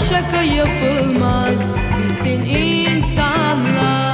şaka yapılmaz Bilsin insanlar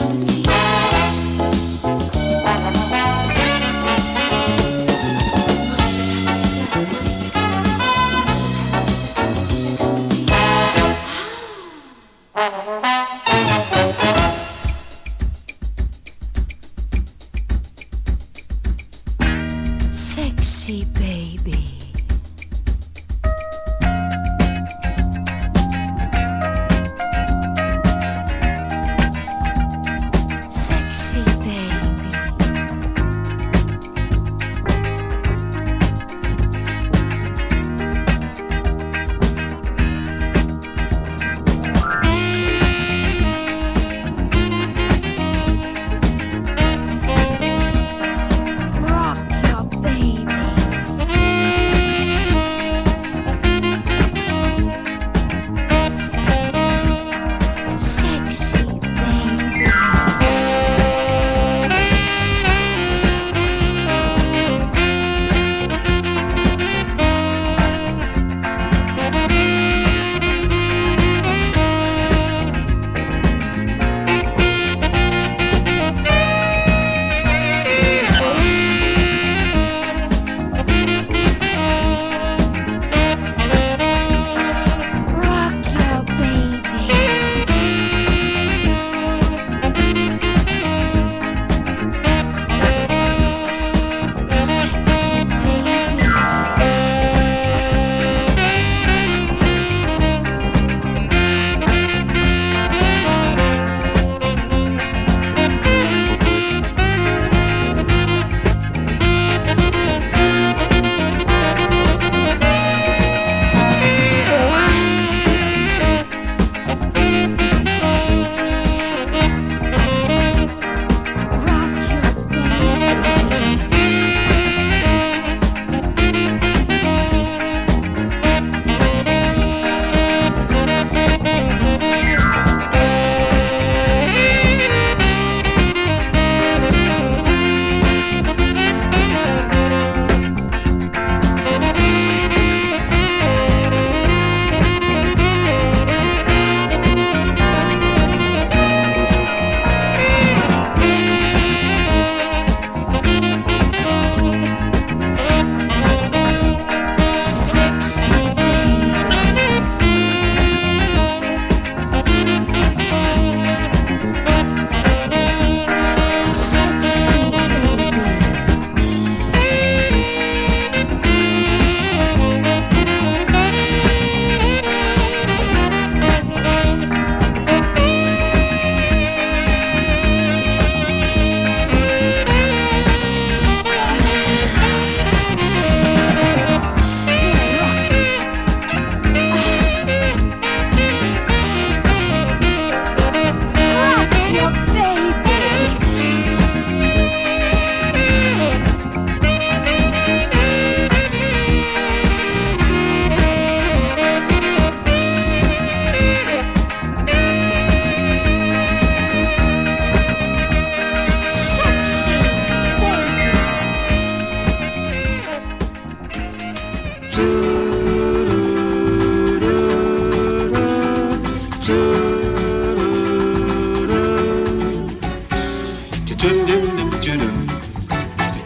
see